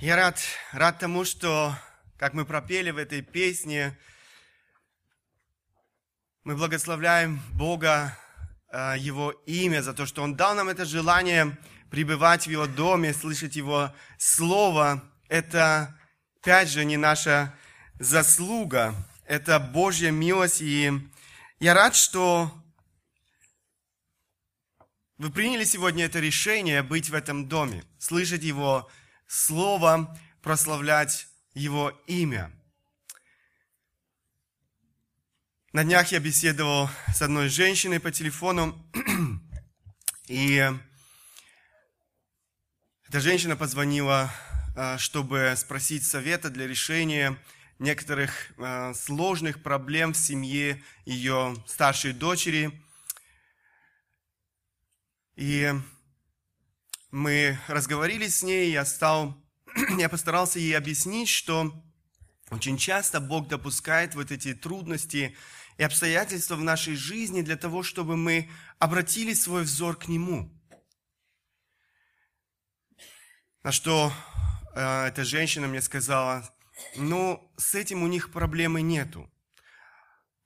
Я рад, рад тому, что, как мы пропели в этой песне, мы благословляем Бога, э, Его имя, за то, что Он дал нам это желание пребывать в Его доме, слышать Его Слово. Это, опять же, не наша заслуга, это Божья милость. И я рад, что вы приняли сегодня это решение быть в этом доме, слышать Его Слово, прославлять Его имя. На днях я беседовал с одной женщиной по телефону, и эта женщина позвонила, а, чтобы спросить совета для решения некоторых а, сложных проблем в семье ее старшей дочери. И мы разговорили с ней, я стал, я постарался ей объяснить, что очень часто Бог допускает вот эти трудности и обстоятельства в нашей жизни для того, чтобы мы обратили свой взор к Нему. На что э, эта женщина мне сказала, ну, с этим у них проблемы нету.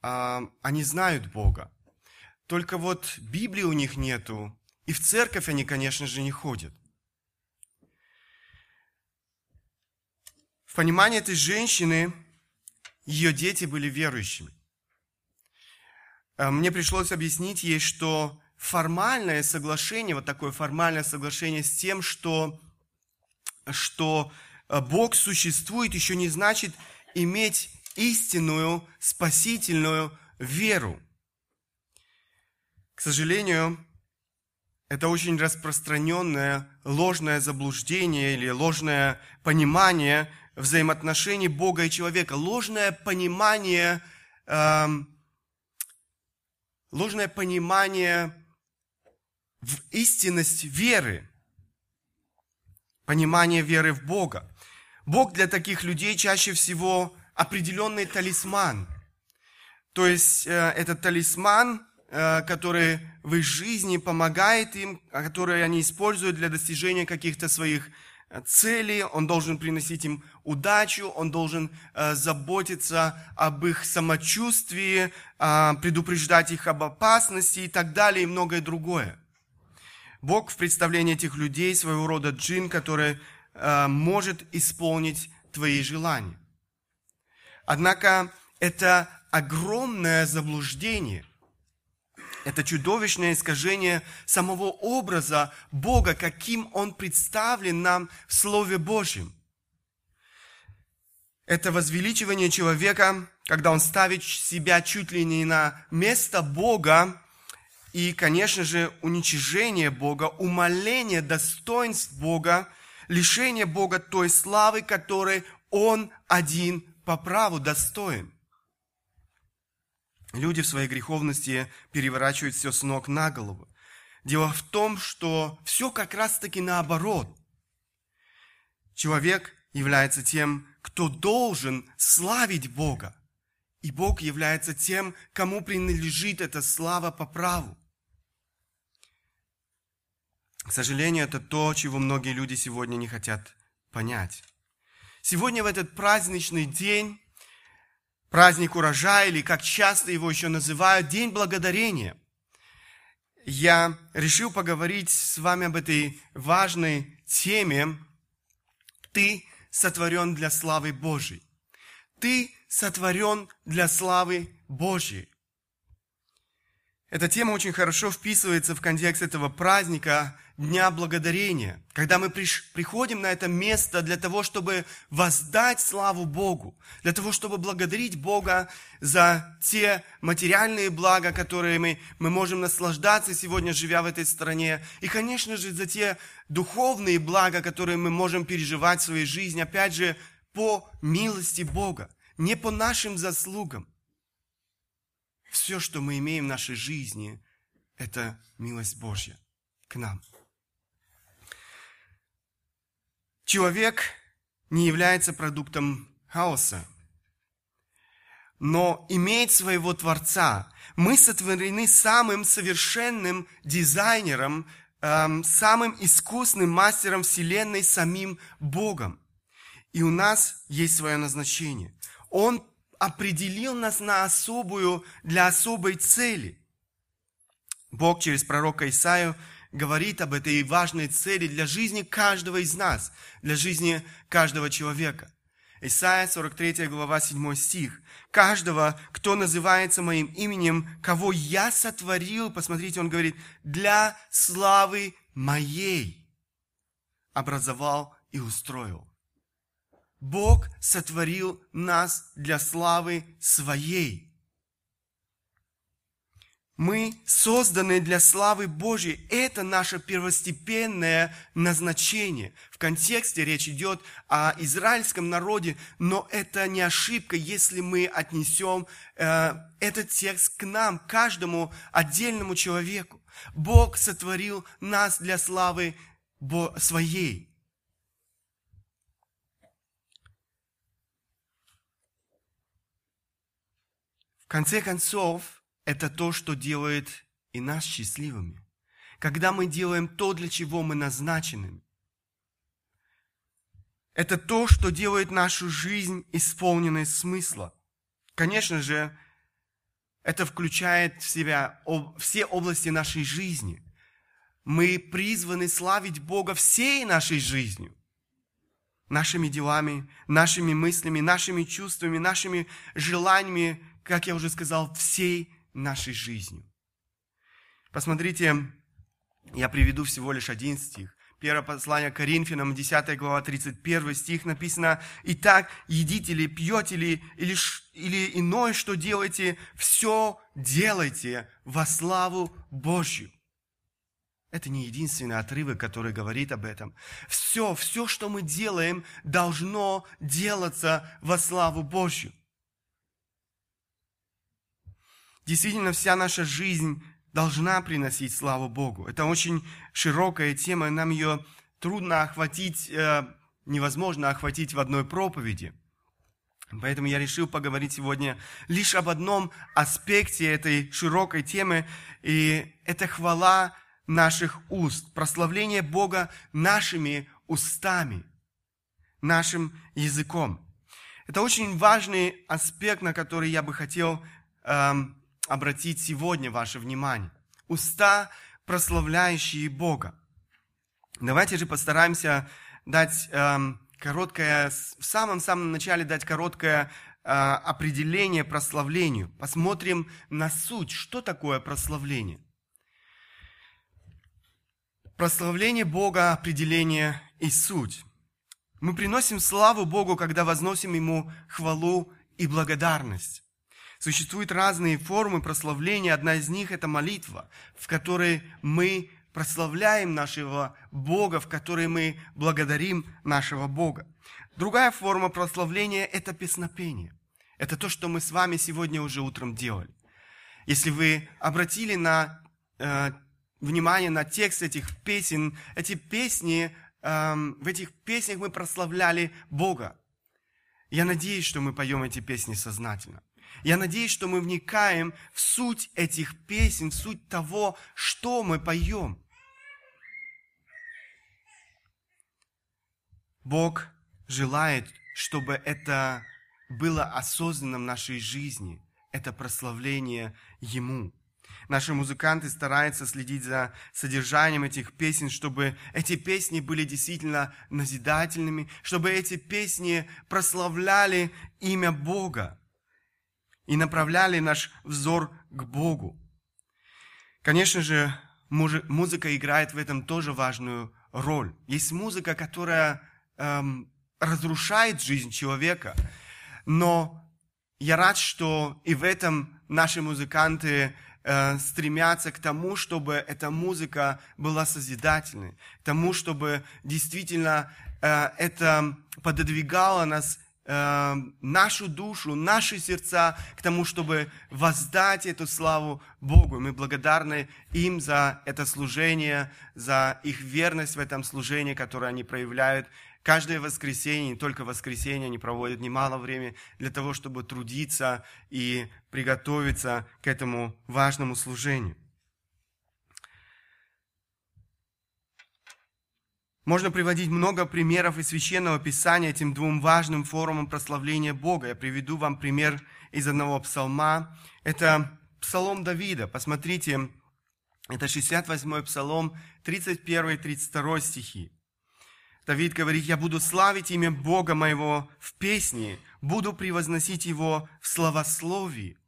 А, они знают Бога. Только вот Библии у них нету, и в церковь они, конечно же, не ходят. В понимании этой женщины ее дети были верующими. Э, мне пришлось объяснить ей, что формальное соглашение, вот такое формальное соглашение с тем, что, что э, Бог существует, еще не значит иметь истинную спасительную веру. К сожалению, это очень распространенное ложное заблуждение или ложное понимание взаимоотношений Бога и человека, ложное понимание, эм, ложное понимание в истинность веры, понимание веры в Бога. Бог для таких людей чаще всего определенный талисман. То есть э, этот талисман который в их жизни помогает им, а которые они используют для достижения каких-то своих э, целей, он должен приносить им удачу, он должен э, заботиться об их самочувствии, э, предупреждать их об опасности и так далее, и многое другое. Бог в представлении этих людей своего рода джин, который э, может исполнить твои желания. Однако это огромное заблуждение, это чудовищное искажение самого образа Бога, каким Он представлен нам в Слове Божьем. Это возвеличивание человека, когда он ставит себя чуть ли не на место Бога, и, конечно же, уничижение Бога, умаление достоинств Бога, лишение Бога той славы, которой Он один по праву достоин. Люди в своей греховности переворачивают все с ног на голову. Дело в том, что все как раз-таки наоборот. Человек является тем, кто должен славить Бога. И Бог является тем, кому принадлежит эта слава по праву. К сожалению, это то, чего многие люди сегодня не хотят понять. Сегодня в этот праздничный день праздник урожая, или как часто его еще называют, День Благодарения. Я решил поговорить с вами об этой важной теме. Ты сотворен для славы Божьей. Ты сотворен для славы Божьей. Эта тема очень хорошо вписывается в контекст этого праздника Дня Благодарения, когда мы приходим на это место для того, чтобы воздать славу Богу, для того, чтобы благодарить Бога за те материальные блага, которые мы, мы можем наслаждаться сегодня, живя в этой стране, и, конечно же, за те духовные блага, которые мы можем переживать в своей жизни, опять же, по милости Бога, не по нашим заслугам. Все, что мы имеем в нашей жизни, это милость Божья к нам. Человек не является продуктом хаоса, но имеет своего Творца. Мы сотворены самым совершенным дизайнером, эм, самым искусным мастером Вселенной, самим Богом. И у нас есть свое назначение. Он определил нас на особую, для особой цели. Бог через пророка Исаию говорит об этой важной цели для жизни каждого из нас, для жизни каждого человека. Исайя 43 глава 7 стих. «Каждого, кто называется моим именем, кого я сотворил, посмотрите, он говорит, для славы моей образовал и устроил». Бог сотворил нас для славы своей. Мы созданы для славы Божьей. Это наше первостепенное назначение. В контексте речь идет о израильском народе, но это не ошибка, если мы отнесем э, этот текст к нам, каждому отдельному человеку. Бог сотворил нас для славы своей. В конце концов, это то, что делает и нас счастливыми. Когда мы делаем то, для чего мы назначены. Это то, что делает нашу жизнь исполненной смысла. Конечно же, это включает в себя все области нашей жизни. Мы призваны славить Бога всей нашей жизнью. Нашими делами, нашими мыслями, нашими чувствами, нашими желаниями, как я уже сказал, всей нашей жизнью. Посмотрите, я приведу всего лишь один стих. Первое послание Коринфянам, 10 глава, 31 стих написано, «Итак, едите ли, пьете ли, или, или иное, что делаете, все делайте во славу Божью». Это не единственный отрывок, который говорит об этом. Все, все, что мы делаем, должно делаться во славу Божью. Действительно, вся наша жизнь должна приносить славу Богу. Это очень широкая тема, нам ее трудно охватить, э, невозможно охватить в одной проповеди. Поэтому я решил поговорить сегодня лишь об одном аспекте этой широкой темы, и это хвала наших уст, прославление Бога нашими устами, нашим языком. Это очень важный аспект, на который я бы хотел эм, обратить сегодня ваше внимание. Уста, прославляющие Бога. Давайте же постараемся дать эм, короткое, в самом-самом начале дать короткое э, определение прославлению. Посмотрим на суть, что такое прославление. Прославление Бога, определение и суть. Мы приносим славу Богу, когда возносим Ему хвалу и благодарность. Существуют разные формы прославления. Одна из них – это молитва, в которой мы прославляем нашего Бога, в которой мы благодарим нашего Бога. Другая форма прославления – это песнопение. Это то, что мы с вами сегодня уже утром делали. Если вы обратили на, э, внимание на текст этих песен, эти песни, э, в этих песнях мы прославляли Бога. Я надеюсь, что мы поем эти песни сознательно. Я надеюсь, что мы вникаем в суть этих песен, в суть того, что мы поем. Бог желает, чтобы это было осознанно в нашей жизни, это прославление Ему. Наши музыканты стараются следить за содержанием этих песен, чтобы эти песни были действительно назидательными, чтобы эти песни прославляли имя Бога и направляли наш взор к Богу. Конечно же, музыка играет в этом тоже важную роль. Есть музыка, которая эм, разрушает жизнь человека, но я рад, что и в этом наши музыканты э, стремятся к тому, чтобы эта музыка была созидательной, к тому, чтобы действительно э, это пододвигало нас э, нашу душу, наши сердца к тому, чтобы воздать эту славу Богу. Мы благодарны им за это служение, за их верность в этом служении, которое они проявляют. Каждое воскресенье, не только воскресенье, они проводят немало времени для того, чтобы трудиться и приготовиться к этому важному служению. Можно приводить много примеров из Священного Писания этим двум важным формам прославления Бога. Я приведу вам пример из одного псалма. Это псалом Давида. Посмотрите, это 68-й псалом, 31 и 32 стихи. Давид говорит, «Я буду славить имя Бога моего в песне, буду превозносить Его в словословии,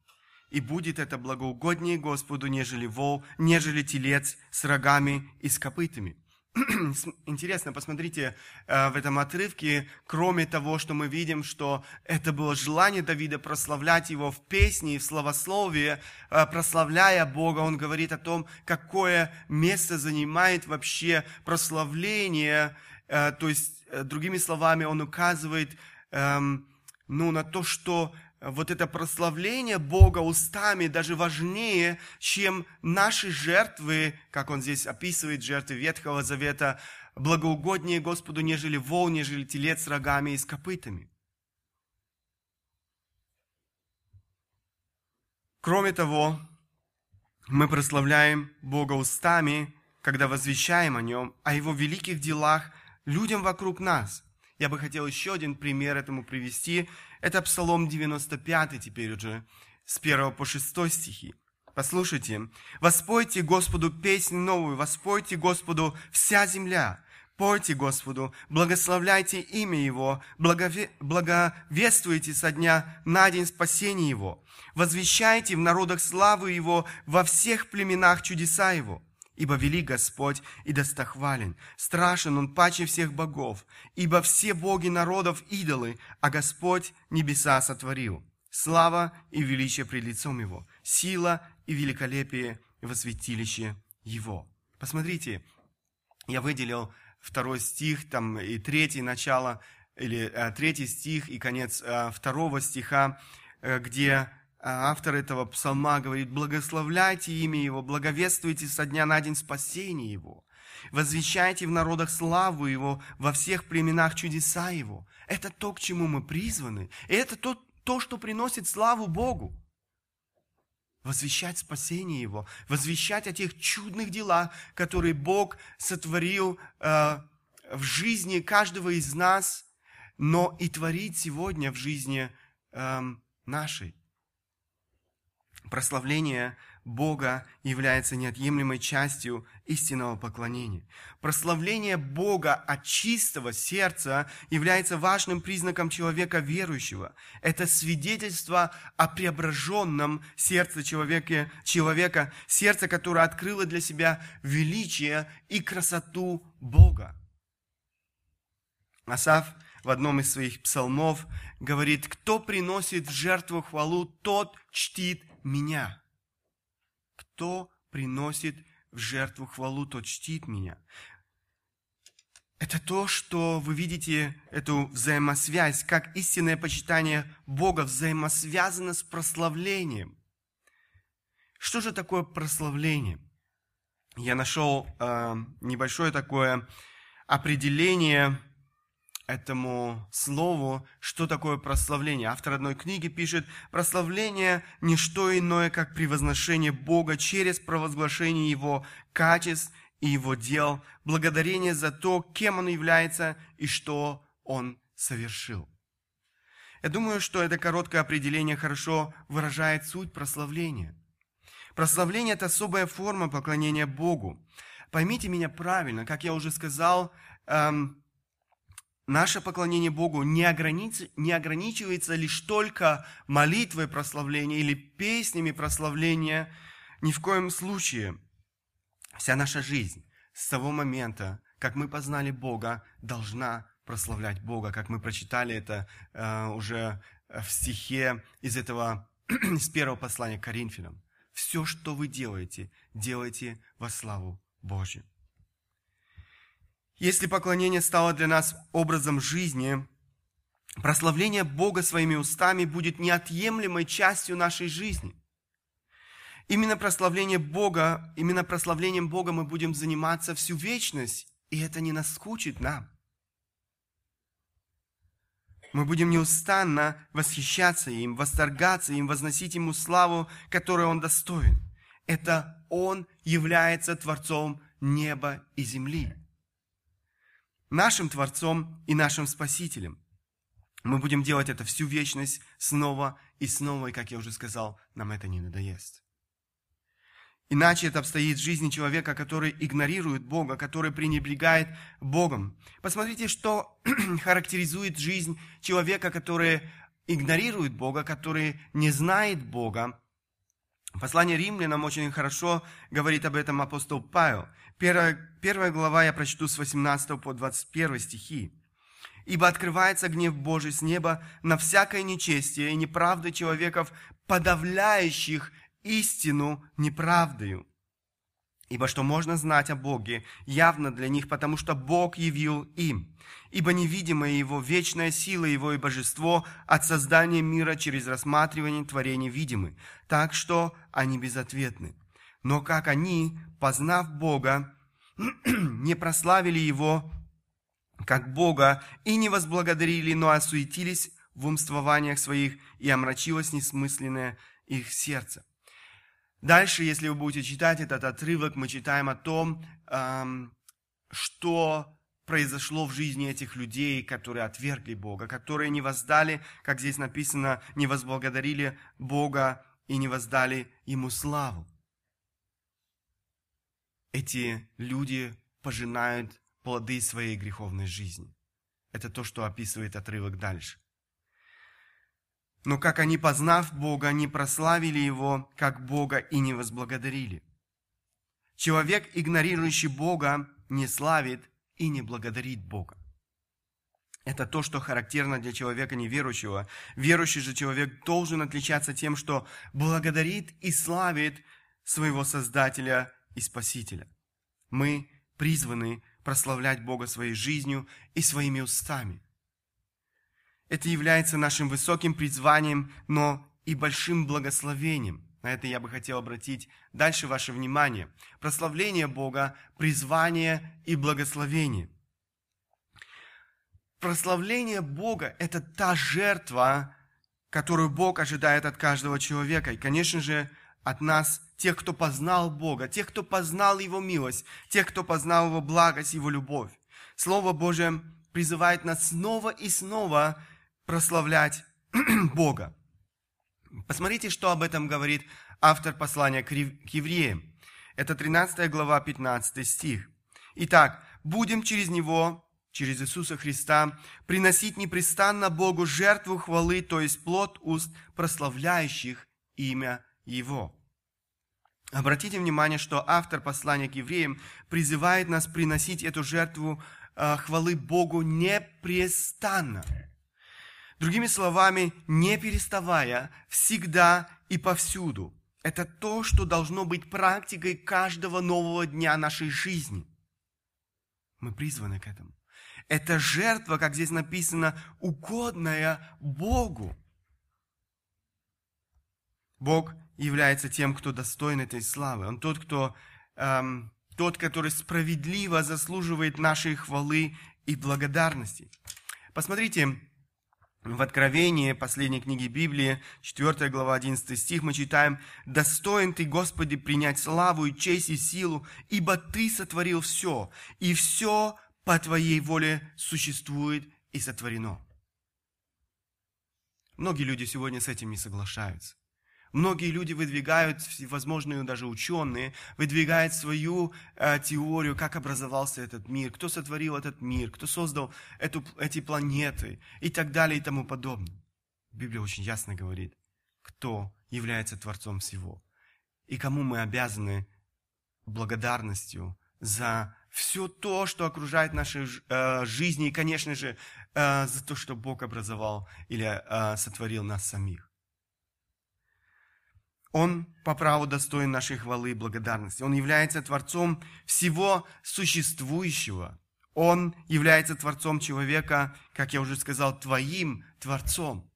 и будет это благоугоднее Господу, нежели вол, нежели телец с рогами и с копытами». Интересно, посмотрите э, в этом отрывке, кроме того, что мы видим, что это было желание Давида прославлять его в песне и в словословии, э, прославляя Бога, он говорит о том, какое место занимает вообще прославление, э, то есть, другими словами, он указывает эм, ну, на то, что вот это прославление Бога устами даже важнее, чем наши жертвы, как он здесь описывает, жертвы Ветхого Завета, благоугоднее Господу, нежели вол, нежели телец с рогами и с копытами. Кроме того, мы прославляем Бога устами, когда возвещаем о Нем, о Его великих делах людям вокруг нас. Я бы хотел еще один пример этому привести – это Псалом 95 теперь уже, с 1 по 6 стихи. Послушайте. «Воспойте Господу песнь новую, воспойте Господу вся земля, пойте Господу, благословляйте имя Его, благове... благовествуйте со дня на день спасения Его, возвещайте в народах славу Его, во всех племенах чудеса Его». Ибо велик Господь и достохвален, страшен Он паче всех богов, ибо все боги народов идолы, а Господь небеса сотворил. Слава и величие пред лицом Его, сила и великолепие во святилище Его. Посмотрите, я выделил второй стих, там и третий начало, или э, третий стих и конец э, второго стиха, э, где автор этого псалма говорит, благословляйте имя Его, благовествуйте со дня на день спасения Его, возвещайте в народах славу Его, во всех племенах чудеса Его. Это то, к чему мы призваны, и это то, то что приносит славу Богу. Возвещать спасение Его, возвещать о тех чудных делах, которые Бог сотворил э, в жизни каждого из нас, но и творит сегодня в жизни э, нашей. Прославление Бога является неотъемлемой частью истинного поклонения. Прославление Бога от чистого сердца является важным признаком человека верующего. Это свидетельство о преображенном сердце человека, человека, сердце, которое открыло для себя величие и красоту Бога. Асав в одном из своих псалмов говорит, кто приносит в жертву хвалу, тот чтит меня. Кто приносит в жертву хвалу, тот чтит меня. Это то, что вы видите, эту взаимосвязь, как истинное почитание Бога взаимосвязано с прославлением. Что же такое прославление? Я нашел э, небольшое такое определение этому слову, что такое прославление. Автор одной книги пишет, прославление – не что иное, как превозношение Бога через провозглашение Его качеств и Его дел, благодарение за то, кем Он является и что Он совершил. Я думаю, что это короткое определение хорошо выражает суть прославления. Прославление – это особая форма поклонения Богу. Поймите меня правильно, как я уже сказал, эм, наше поклонение Богу не, огранич... не ограничивается лишь только молитвой прославления или песнями прославления. Ни в коем случае. Вся наша жизнь с того момента, как мы познали Бога, должна прославлять Бога, как мы прочитали это э, уже в стихе из этого, из первого послания к Коринфянам. Все, что вы делаете, делайте во славу Божью. Если поклонение стало для нас образом жизни, прославление Бога своими устами будет неотъемлемой частью нашей жизни. Именно прославление Бога, именно прославлением Бога мы будем заниматься всю вечность, и это не наскучит нам. Мы будем неустанно восхищаться им, восторгаться им, возносить ему славу, которой он достоин. Это он является Творцом неба и земли. Нашим Творцом и нашим Спасителем. Мы будем делать это всю вечность снова и снова, и, как я уже сказал, нам это не надоест. Иначе это обстоит в жизни человека, который игнорирует Бога, который пренебрегает Богом. Посмотрите, что характеризует жизнь человека, который игнорирует Бога, который не знает Бога. Послание римлянам очень хорошо говорит об этом апостол Павел. Первая, первая глава я прочту с 18 по 21 стихи. «Ибо открывается гнев Божий с неба на всякое нечестие и неправды человеков, подавляющих истину неправдою. Ибо что можно знать о Боге, явно для них, потому что Бог явил им. Ибо невидимая Его вечная сила Его и божество от создания мира через рассматривание творения видимы, так что они безответны. Но как они, познав Бога, не прославили Его как Бога и не возблагодарили, но осуетились в умствованиях своих, и омрачилось несмысленное их сердце. Дальше, если вы будете читать этот отрывок, мы читаем о том, что произошло в жизни этих людей, которые отвергли Бога, которые не воздали, как здесь написано, не возблагодарили Бога и не воздали Ему славу. Эти люди пожинают плоды своей греховной жизни. Это то, что описывает отрывок дальше. Но как они, познав Бога, они прославили Его как Бога и не возблагодарили. Человек, игнорирующий Бога, не славит и не благодарит Бога. Это то, что характерно для человека неверующего. Верующий же человек должен отличаться тем, что благодарит и славит своего Создателя и Спасителя. Мы призваны прославлять Бога своей жизнью и своими устами – это является нашим высоким призванием, но и большим благословением. На это я бы хотел обратить дальше ваше внимание. Прославление Бога, призвание и благословение. Прославление Бога – это та жертва, которую Бог ожидает от каждого человека. И, конечно же, от нас, тех, кто познал Бога, тех, кто познал Его милость, тех, кто познал Его благость, Его любовь. Слово Божие призывает нас снова и снова прославлять Бога. Посмотрите, что об этом говорит автор послания к евреям. Это 13 глава, 15 стих. Итак, будем через Него, через Иисуса Христа, приносить непрестанно Богу жертву хвалы, то есть плод уст, прославляющих имя Его. Обратите внимание, что автор послания к евреям призывает нас приносить эту жертву э, хвалы Богу непрестанно. Другими словами, не переставая, всегда и повсюду. Это то, что должно быть практикой каждого нового дня нашей жизни. Мы призваны к этому. Это жертва, как здесь написано, угодная Богу. Бог является тем, кто достоин этой славы. Он тот, кто, эм, тот, который справедливо заслуживает нашей хвалы и благодарности. Посмотрите, в Откровении, последней книге Библии, 4 глава, 11 стих, мы читаем, «Достоин Ты, Господи, принять славу и честь и силу, ибо Ты сотворил все, и все по Твоей воле существует и сотворено». Многие люди сегодня с этим не соглашаются. Многие люди выдвигают, всевозможные даже ученые, выдвигают свою э, теорию, как образовался этот мир, кто сотворил этот мир, кто создал эту, эти планеты и так далее и тому подобное. Библия очень ясно говорит, кто является Творцом всего и кому мы обязаны благодарностью за все то, что окружает наши э, жизни и, конечно же, э, за то, что Бог образовал или э, сотворил нас самих. Он по праву достоин нашей хвалы и благодарности. Он является Творцом всего существующего. Он является Творцом человека, как я уже сказал, Твоим Творцом.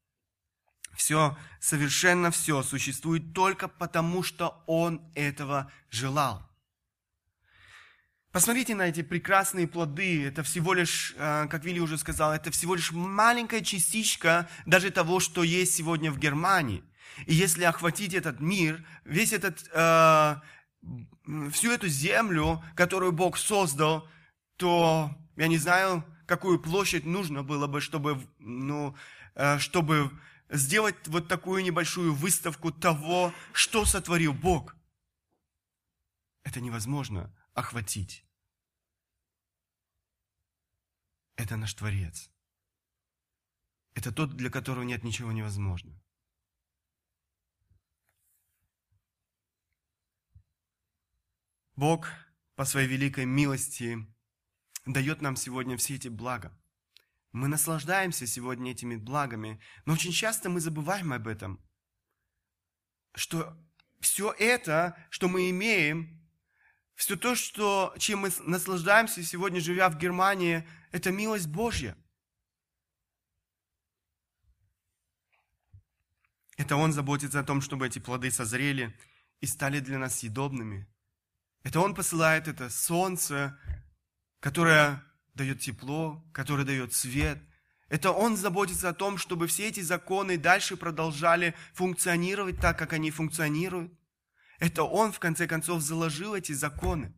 Все, совершенно все существует только потому, что Он этого желал. Посмотрите на эти прекрасные плоды. Это всего лишь, э, как Вилли уже сказал, это всего лишь маленькая частичка даже того, что есть сегодня в Германии – и если охватить этот мир, весь этот, э, всю эту землю, которую Бог создал, то Я не знаю, какую площадь нужно было бы, чтобы, ну, э, чтобы сделать вот такую небольшую выставку того, что сотворил Бог. Это невозможно охватить. Это наш Творец. Это тот, для которого нет ничего невозможного. Бог по своей великой милости дает нам сегодня все эти блага. Мы наслаждаемся сегодня этими благами, но очень часто мы забываем об этом, что все это, что мы имеем, все то, что, чем мы наслаждаемся сегодня, живя в Германии, это милость Божья. Это Он заботится о том, чтобы эти плоды созрели и стали для нас съедобными. Это Он посылает это солнце, которое дает тепло, которое дает свет. Это Он заботится о том, чтобы все эти законы дальше продолжали функционировать так, как они функционируют. Это Он, в конце концов, заложил эти законы.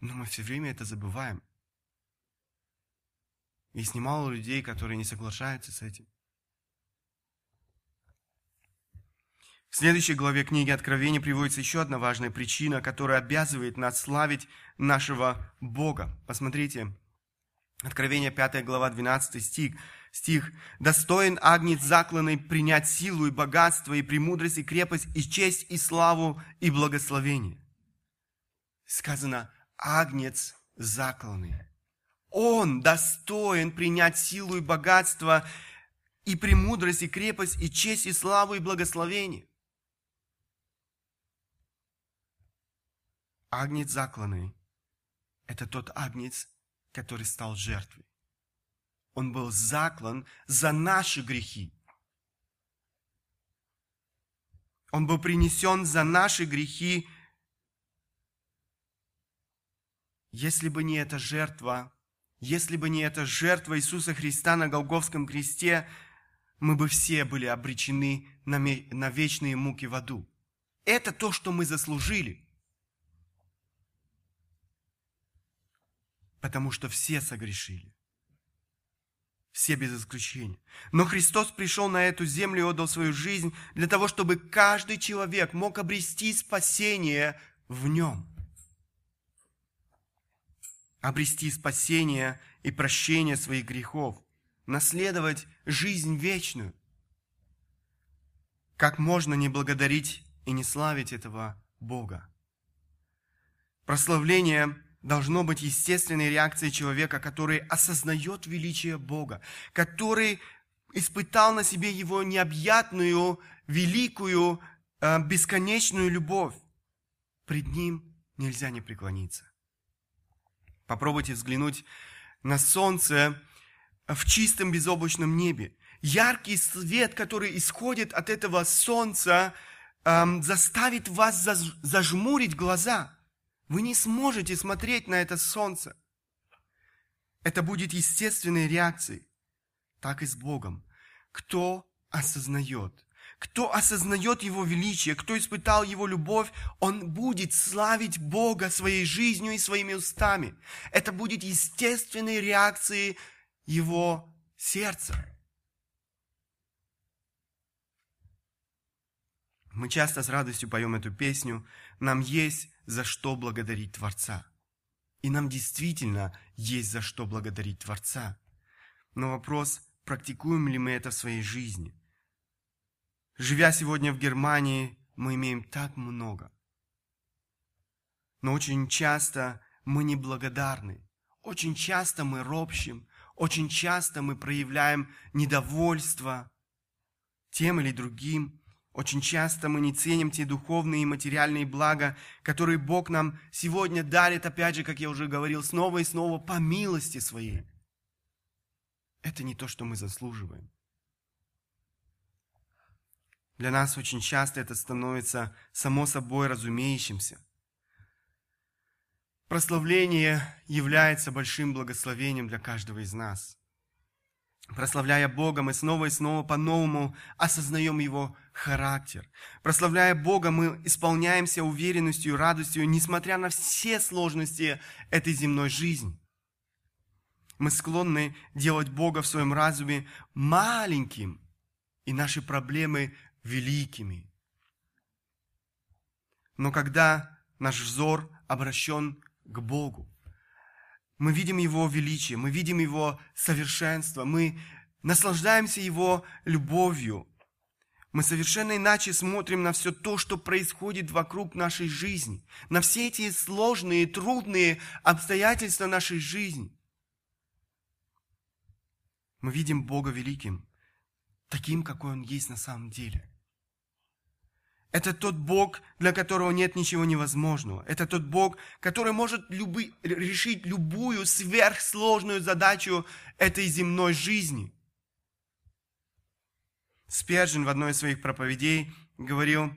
Но мы все время это забываем. Есть немало людей, которые не соглашаются с этим. В следующей главе книги Откровения приводится еще одна важная причина, которая обязывает нас славить нашего Бога. Посмотрите, Откровение 5 глава 12 стих. Стих. «Достоин агнец закланный принять силу и богатство, и премудрость, и крепость, и честь, и славу, и благословение». Сказано, агнец закланный. Он достоин принять силу и богатство, и премудрость, и крепость, и честь, и славу, и благословение. Агнец закланный – это тот агнец, который стал жертвой. Он был заклан за наши грехи. Он был принесен за наши грехи. Если бы не эта жертва, если бы не эта жертва Иисуса Христа на Голговском кресте, мы бы все были обречены на, вечные муки в аду. Это то, что мы заслужили. Потому что все согрешили. Все без исключения. Но Христос пришел на эту землю и отдал свою жизнь для того, чтобы каждый человек мог обрести спасение в нем. Обрести спасение и прощение своих грехов. Наследовать жизнь вечную. Как можно не благодарить и не славить этого Бога? Прославление должно быть естественной реакцией человека, который осознает величие Бога, который испытал на себе его необъятную, великую, э, бесконечную любовь. Пред ним нельзя не преклониться. Попробуйте взглянуть на солнце в чистом безоблачном небе. Яркий свет, который исходит от этого солнца, эм, заставит вас зажмурить глаза – вы не сможете смотреть на это солнце. Это будет естественной реакцией. Так и с Богом. Кто осознает, кто осознает Его величие, кто испытал Его любовь, он будет славить Бога своей жизнью и своими устами. Это будет естественной реакцией Его сердца. Мы часто с радостью поем эту песню. Нам есть за что благодарить Творца. И нам действительно есть за что благодарить Творца. Но вопрос, практикуем ли мы это в своей жизни? Живя сегодня в Германии, мы имеем так много. Но очень часто мы неблагодарны. Очень часто мы ропщим. Очень часто мы проявляем недовольство тем или другим. Очень часто мы не ценим те духовные и материальные блага, которые Бог нам сегодня дарит, опять же, как я уже говорил, снова и снова по милости своей. Это не то, что мы заслуживаем. Для нас очень часто это становится само собой разумеющимся. Прославление является большим благословением для каждого из нас. Прославляя Бога, мы снова и снова по-новому осознаем Его характер. Прославляя Бога, мы исполняемся уверенностью и радостью, несмотря на все сложности этой земной жизни. Мы склонны делать Бога в своем разуме маленьким и наши проблемы великими. Но когда наш взор обращен к Богу, мы видим Его величие, мы видим Его совершенство, мы наслаждаемся Его любовью. Мы совершенно иначе смотрим на все то, что происходит вокруг нашей жизни, на все эти сложные, трудные обстоятельства нашей жизни. Мы видим Бога великим, таким, какой Он есть на самом деле. Это тот Бог, для которого нет ничего невозможного. Это тот Бог, который может люби, решить любую сверхсложную задачу этой земной жизни. Спержин в одной из своих проповедей говорил,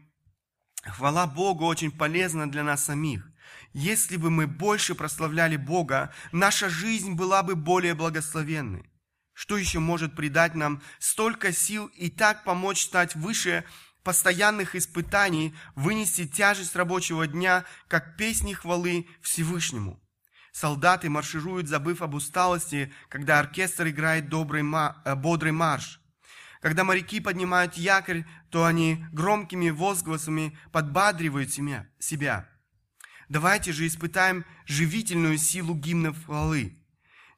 хвала Богу очень полезна для нас самих. Если бы мы больше прославляли Бога, наша жизнь была бы более благословенной. Что еще может придать нам столько сил и так помочь стать выше постоянных испытаний вынести тяжесть рабочего дня, как песни хвалы Всевышнему. Солдаты маршируют, забыв об усталости, когда оркестр играет добрый, э, бодрый марш. Когда моряки поднимают якорь, то они громкими возгласами подбадривают себя. Давайте же испытаем живительную силу гимнов хвалы.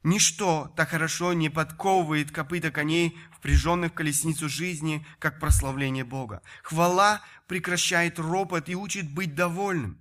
Ничто так хорошо не подковывает копыта коней, впряженных в колесницу жизни, как прославление Бога. Хвала прекращает ропот и учит быть довольным.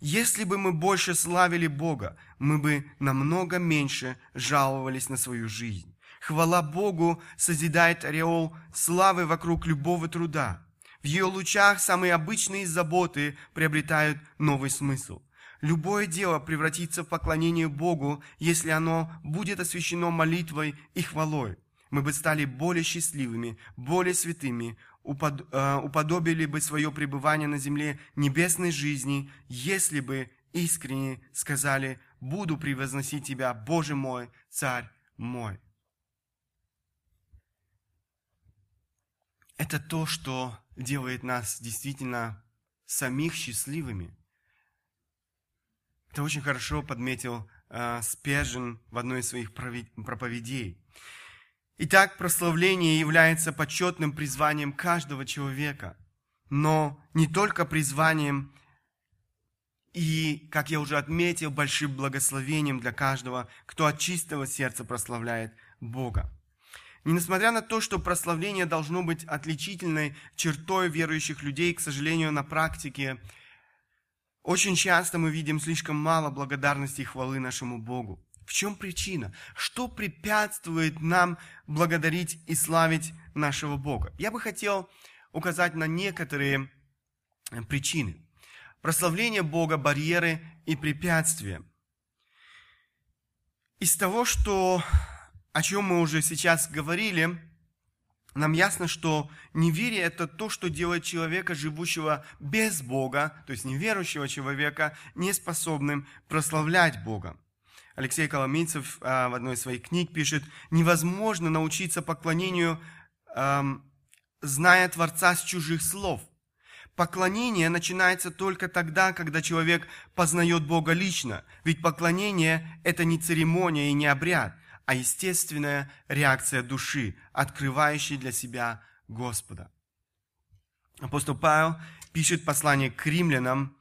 Если бы мы больше славили Бога, мы бы намного меньше жаловались на свою жизнь. Хвала Богу созидает ореол славы вокруг любого труда. В ее лучах самые обычные заботы приобретают новый смысл. Любое дело превратится в поклонение Богу, если оно будет освящено молитвой и хвалой. Мы бы стали более счастливыми, более святыми, э, уподобили бы свое пребывание на земле небесной жизни, если бы искренне сказали «Буду превозносить Тебя, Боже мой, Царь мой». Это то, что делает нас действительно самих счастливыми – это очень хорошо подметил э, Спежин в одной из своих проповедей. Итак, прославление является почетным призванием каждого человека, но не только призванием и, как я уже отметил, большим благословением для каждого, кто от чистого сердца прославляет Бога. И несмотря на то, что прославление должно быть отличительной чертой верующих людей, к сожалению, на практике очень часто мы видим слишком мало благодарности и хвалы нашему Богу. В чем причина? Что препятствует нам благодарить и славить нашего Бога? Я бы хотел указать на некоторые причины. Прославление Бога, барьеры и препятствия. Из того, что, о чем мы уже сейчас говорили, нам ясно, что неверие – это то, что делает человека, живущего без Бога, то есть неверующего человека, неспособным прославлять Бога. Алексей Коломийцев а, в одной из своих книг пишет, невозможно научиться поклонению, зная Творца с чужих слов. Поклонение начинается только тогда, когда человек познает Бога лично. Ведь поклонение – это не церемония и не обряд а естественная реакция души, открывающей для себя Господа. Апостол Павел пишет послание к римлянам,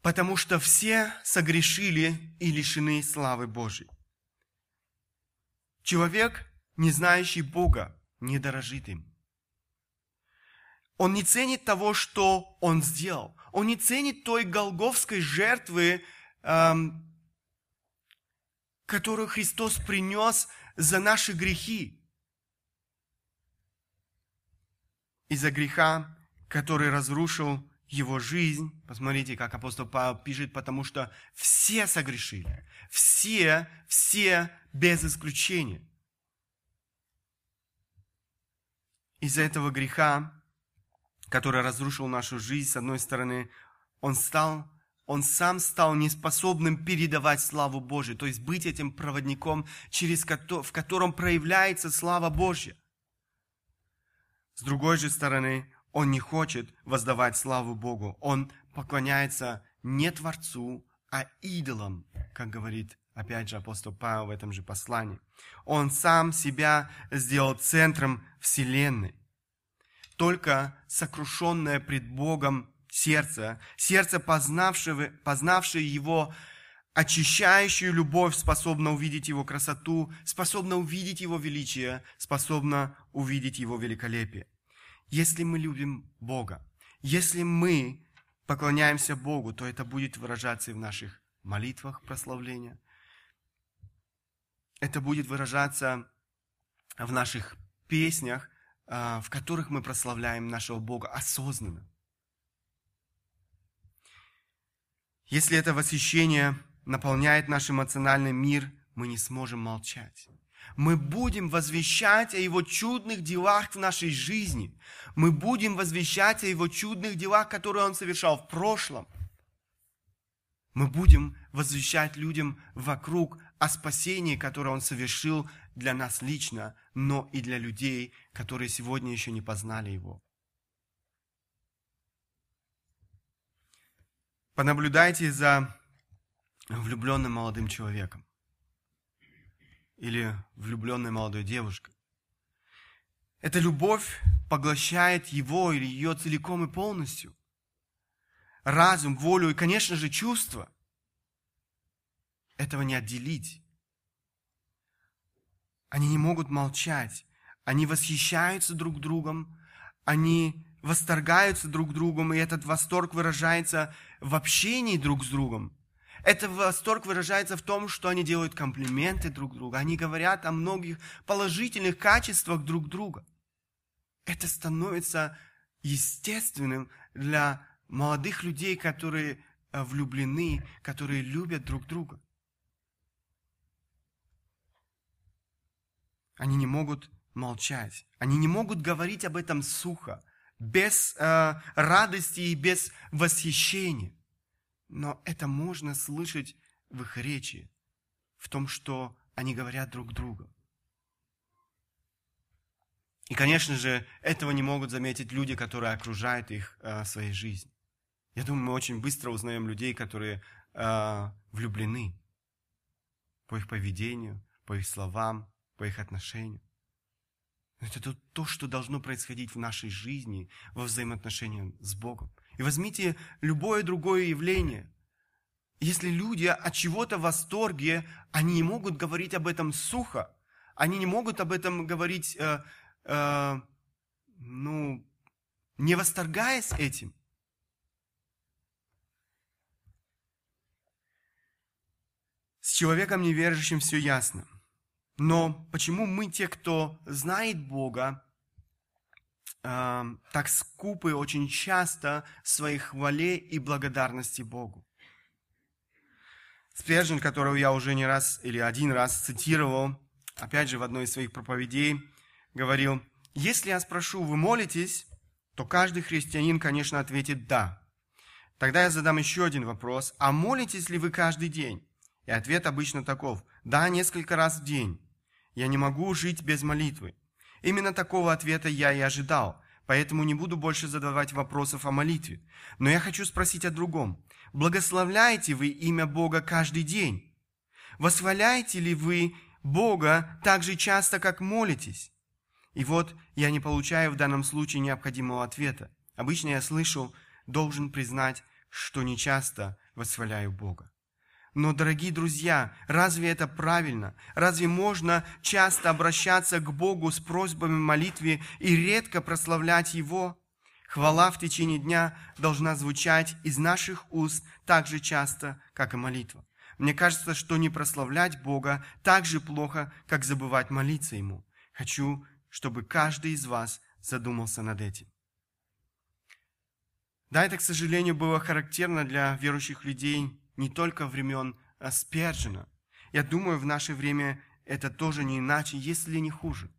потому что все согрешили и лишены славы Божьей. Человек, не знающий Бога, не дорожит им. Он не ценит того, что он сделал. Он не ценит той голговской жертвы, эм, которую Христос принес за наши грехи. Из-за греха, который разрушил его жизнь. Посмотрите, как апостол Павел пишет, потому что все согрешили. Все, все без исключения. Из-за этого греха, который разрушил нашу жизнь, с одной стороны, он стал он сам стал неспособным передавать славу Божию, то есть быть этим проводником, через ко- в котором проявляется слава Божья. С другой же стороны, он не хочет воздавать славу Богу. Он поклоняется не Творцу, а идолам, как говорит опять же апостол Павел в этом же послании. Он сам себя сделал центром Вселенной. Только сокрушенное пред Богом сердце, сердце, познавшего, познавшее Его очищающую любовь, способно увидеть Его красоту, способно увидеть Его величие, способно увидеть Его великолепие. Если мы любим Бога, если мы поклоняемся Богу, то это будет выражаться и в наших молитвах прославления. Это будет выражаться в наших песнях, а, в которых мы прославляем нашего Бога осознанно. Если это восхищение наполняет наш эмоциональный мир, мы не сможем молчать мы будем возвещать о Его чудных делах в нашей жизни. Мы будем возвещать о Его чудных делах, которые Он совершал в прошлом. Мы будем возвещать людям вокруг о спасении, которое Он совершил для нас лично, но и для людей, которые сегодня еще не познали Его. Понаблюдайте за влюбленным молодым человеком или влюбленной молодой девушкой. Эта любовь поглощает его или ее целиком и полностью. Разум, волю и, конечно же, чувства. Этого не отделить. Они не могут молчать. Они восхищаются друг другом. Они восторгаются друг другом, и этот восторг выражается в общении друг с другом. Это восторг выражается в том, что они делают комплименты друг другу. Они говорят о многих положительных качествах друг друга. Это становится естественным для молодых людей, которые э, влюблены, которые любят друг друга. Они не могут молчать. Они не могут говорить об этом сухо, без э, радости и без восхищения. Но это можно слышать в их речи, в том, что они говорят друг другу. И, конечно же, этого не могут заметить люди, которые окружают их э, своей жизнью. Я думаю, мы очень быстро узнаем людей, которые э, влюблены по их поведению, по их словам, по их отношению. Это то, что должно происходить в нашей жизни, во взаимоотношениях с Богом. И возьмите любое другое явление. Если люди от чего-то в восторге, они не могут говорить об этом сухо. Они не могут об этом говорить, э, э, ну, не восторгаясь этим. С человеком неверующим все ясно. Но почему мы, те, кто знает Бога, э, так скупы очень часто в своей хвале и благодарности Богу. Спержин, которого я уже не раз или один раз цитировал, опять же в одной из своих проповедей, говорил, если я спрошу, вы молитесь, то каждый христианин, конечно, ответит «да». Тогда я задам еще один вопрос, а молитесь ли вы каждый день? И ответ обычно таков «да, несколько раз в день». Я не могу жить без молитвы. Именно такого ответа я и ожидал, поэтому не буду больше задавать вопросов о молитве. Но я хочу спросить о другом. Благословляете вы имя Бога каждый день? Восхваляете ли вы Бога так же часто, как молитесь? И вот я не получаю в данном случае необходимого ответа. Обычно я слышу, должен признать, что не часто восхваляю Бога. Но, дорогие друзья, разве это правильно? Разве можно часто обращаться к Богу с просьбами молитве и редко прославлять Его? Хвала в течение дня должна звучать из наших уст так же часто, как и молитва. Мне кажется, что не прославлять Бога так же плохо, как забывать молиться Ему. Хочу, чтобы каждый из вас задумался над этим. Да, это, к сожалению, было характерно для верующих людей не только времен а, Спержина. Я думаю, в наше время это тоже не иначе, если не хуже.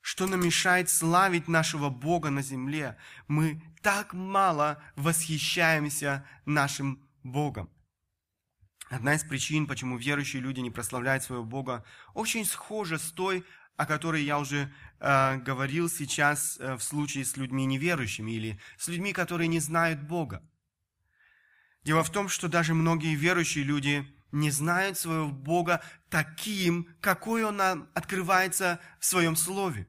что нам мешает славить нашего Бога на земле. Мы так мало восхищаемся нашим Богом. Одна из причин, почему верующие люди не прославляют своего Бога, очень схожа с той, о которой я уже э, говорил сейчас э, в случае с людьми неверующими или с людьми, которые не знают Бога. Дело в том, что даже многие верующие люди не знают своего Бога таким, какой Он открывается в Своем Слове.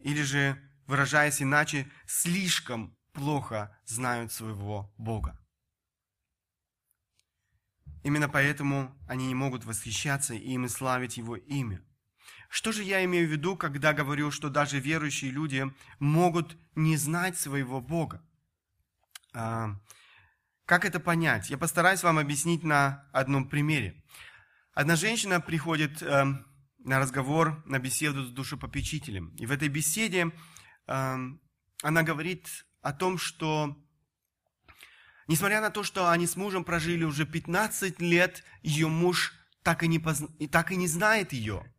Или же, выражаясь иначе, слишком плохо знают своего Бога. Именно поэтому они не могут восхищаться им и славить Его имя. Что же я имею в виду, когда говорю, что даже верующие люди могут не знать своего Бога? Как это понять? Я постараюсь вам объяснить на одном примере. Одна женщина приходит э, на разговор, на беседу с душепопечителем. И в этой беседе э, она говорит о том, что несмотря на то, что они с мужем прожили уже 15 лет, ее муж так и не, позна... так и не знает ее.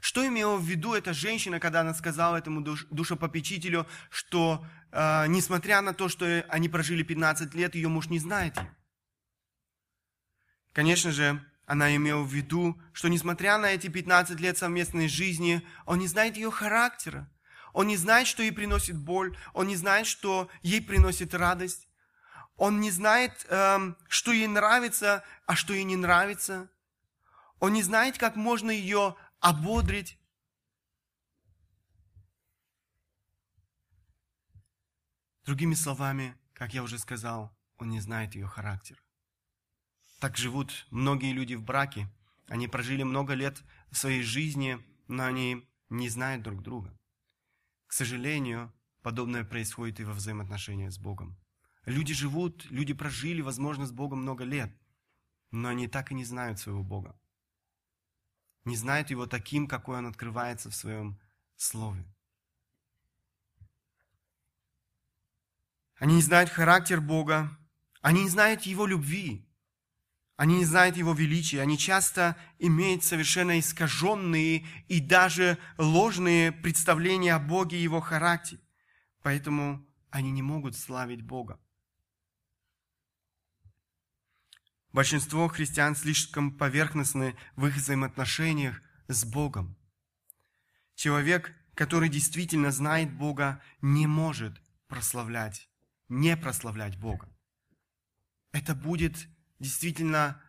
Что имела в виду эта женщина, когда она сказала этому душ, душепопечителю, что э, несмотря на то, что они прожили 15 лет, ее муж не знает ее? Конечно же, она имела в виду, что несмотря на эти 15 лет совместной жизни, он не знает ее характера. Он не знает, что ей приносит боль. Он не знает, что ей приносит радость. Он не знает, эм, что ей нравится, а что ей не нравится. Он не знает, как можно ее ободрить. Другими словами, как я уже сказал, он не знает ее характер. Так живут многие люди в браке. Они прожили много лет в своей жизни, но они не знают друг друга. К сожалению, подобное происходит и во взаимоотношениях с Богом. Люди живут, люди прожили, возможно, с Богом много лет, но они так и не знают своего Бога не знают его таким, какой он открывается в своем слове. Они не знают характер Бога, они не знают Его любви, они не знают Его величия, они часто имеют совершенно искаженные и даже ложные представления о Боге и Его характере. Поэтому они не могут славить Бога. Большинство христиан слишком поверхностны в их взаимоотношениях с Богом. Человек, который действительно знает Бога, не может прославлять, не прославлять Бога. Это будет действительно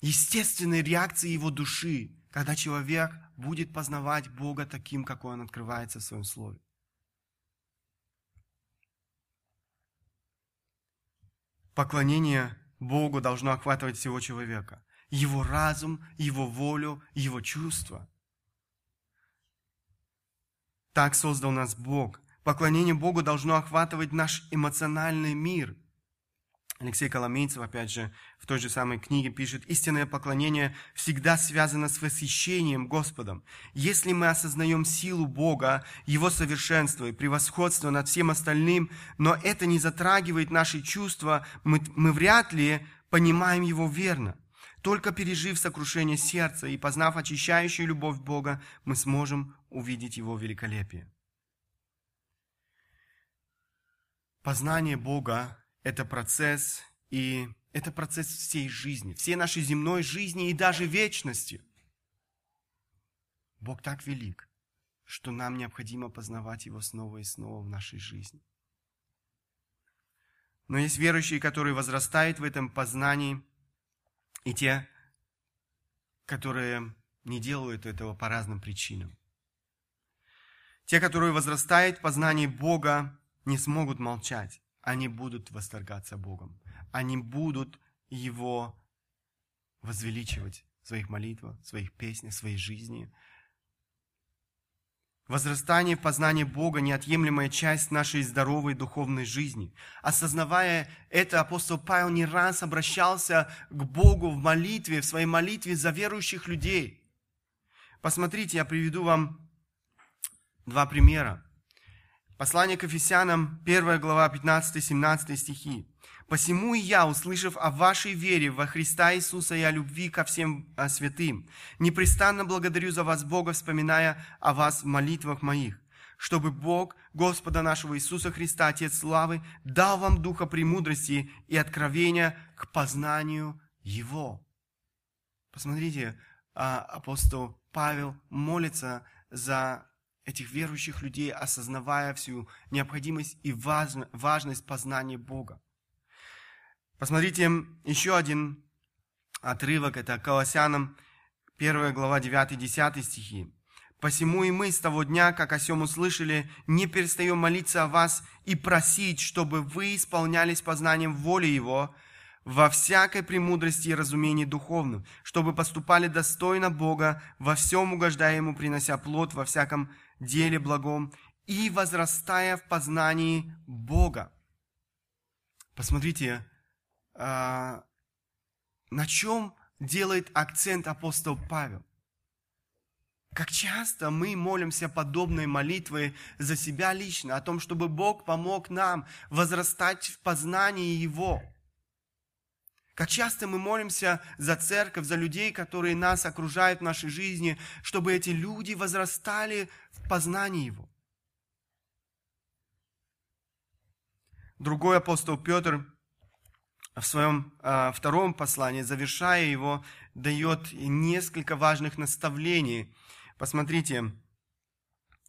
естественной реакцией его души, когда человек будет познавать Бога таким, какой он открывается в своем слове. Поклонение Богу должно охватывать всего человека. Его разум, его волю, его чувства. Так создал нас Бог. Поклонение Богу должно охватывать наш эмоциональный мир – Алексей Коломейцев, опять же, в той же самой книге пишет, истинное поклонение всегда связано с восхищением Господом. Если мы осознаем силу Бога, Его совершенство и превосходство над всем остальным, но это не затрагивает наши чувства, мы, мы вряд ли понимаем Его верно. Только пережив сокрушение сердца и познав очищающую любовь Бога, мы сможем увидеть Его великолепие. Познание Бога это процесс, и это процесс всей жизни, всей нашей земной жизни и даже вечности. Бог так велик, что нам необходимо познавать Его снова и снова в нашей жизни. Но есть верующие, которые возрастают в этом познании, и те, которые не делают этого по разным причинам. Те, которые возрастают в познании Бога, не смогут молчать они будут восторгаться Богом. Они будут Его возвеличивать в своих молитвах, в своих песнях, в своей жизни. Возрастание в познании Бога – неотъемлемая часть нашей здоровой духовной жизни. Осознавая это, апостол Павел не раз обращался к Богу в молитве, в своей молитве за верующих людей. Посмотрите, я приведу вам два примера. Послание к Ефесянам, 1 глава, 15-17 стихи. Посему и я, услышав о вашей вере во Христа Иисуса и о любви ко всем а, святым, непрестанно благодарю за вас Бога, вспоминая о вас в молитвах моих, чтобы Бог, Господа нашего Иисуса Христа, Отец славы, дал вам духа премудрости и откровения к познанию Его. Посмотрите, а, апостол Павел молится за этих верующих людей, осознавая всю необходимость и важность познания Бога. Посмотрите, еще один отрывок, это Колоссянам, 1 глава 9-10 стихи. «Посему и мы с того дня, как о сем услышали, не перестаем молиться о вас и просить, чтобы вы исполнялись познанием воли Его, во всякой премудрости и разумении духовном, чтобы поступали достойно Бога, во всем угождая Ему, принося плод во всяком деле благом и возрастая в познании Бога. Посмотрите, а, на чем делает акцент апостол Павел. Как часто мы молимся подобной молитвой за себя лично, о том, чтобы Бог помог нам возрастать в познании Его. Как часто мы молимся за церковь, за людей, которые нас окружают в нашей жизни, чтобы эти люди возрастали в познании Его. Другой апостол Петр в своем э, втором послании, завершая его, дает несколько важных наставлений. Посмотрите,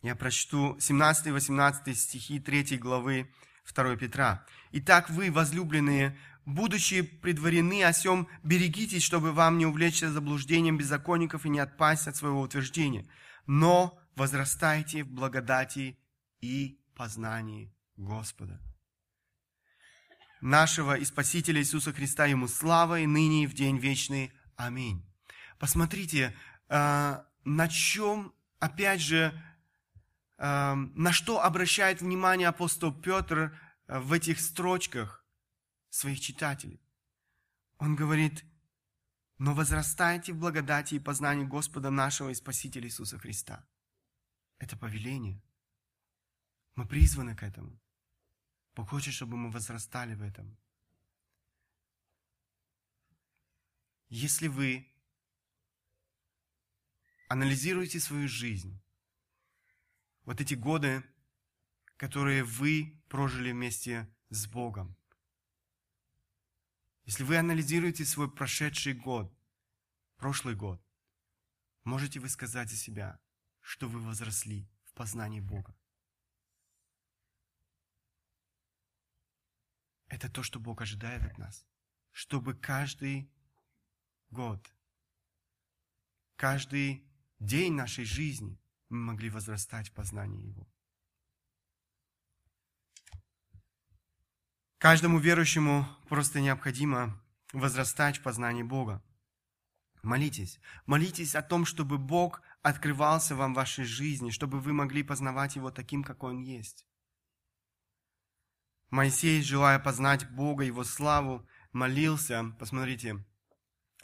я прочту 17-18 стихи 3 главы 2 Петра. «Итак, вы, возлюбленные, будучи предварены о сем, берегитесь, чтобы вам не увлечься заблуждением беззаконников и не отпасть от своего утверждения, но возрастайте в благодати и познании Господа» нашего и Спасителя Иисуса Христа, Ему слава и ныне и в день вечный. Аминь. Посмотрите, э, на чем, опять же, э, на что обращает внимание апостол Петр э, в этих строчках своих читателей. Он говорит, но возрастайте в благодати и познании Господа нашего и Спасителя Иисуса Христа. Это повеление. Мы призваны к этому. Бог хочет, чтобы мы возрастали в этом. Если вы анализируете свою жизнь, вот эти годы, которые вы прожили вместе с Богом, если вы анализируете свой прошедший год, прошлый год, можете вы сказать за себя, что вы возросли в познании Бога? Это то, что Бог ожидает от нас. Чтобы каждый год, каждый день нашей жизни мы могли возрастать в познании Его. Каждому верующему просто необходимо возрастать в познании Бога. Молитесь. Молитесь о том, чтобы Бог открывался вам в вашей жизни, чтобы вы могли познавать Его таким, какой Он есть. Моисей, желая познать Бога, Его славу, молился. Посмотрите,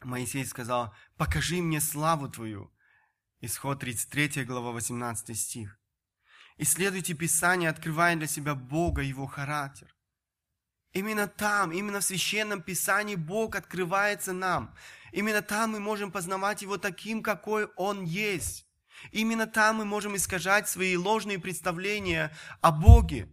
Моисей сказал, покажи мне славу Твою. Исход 33 глава 18 стих. Исследуйте Писание, открывая для себя Бога, Его характер. Именно там, именно в Священном Писании Бог открывается нам. Именно там мы можем познавать Его таким, какой Он есть. Именно там мы можем искажать свои ложные представления о Боге.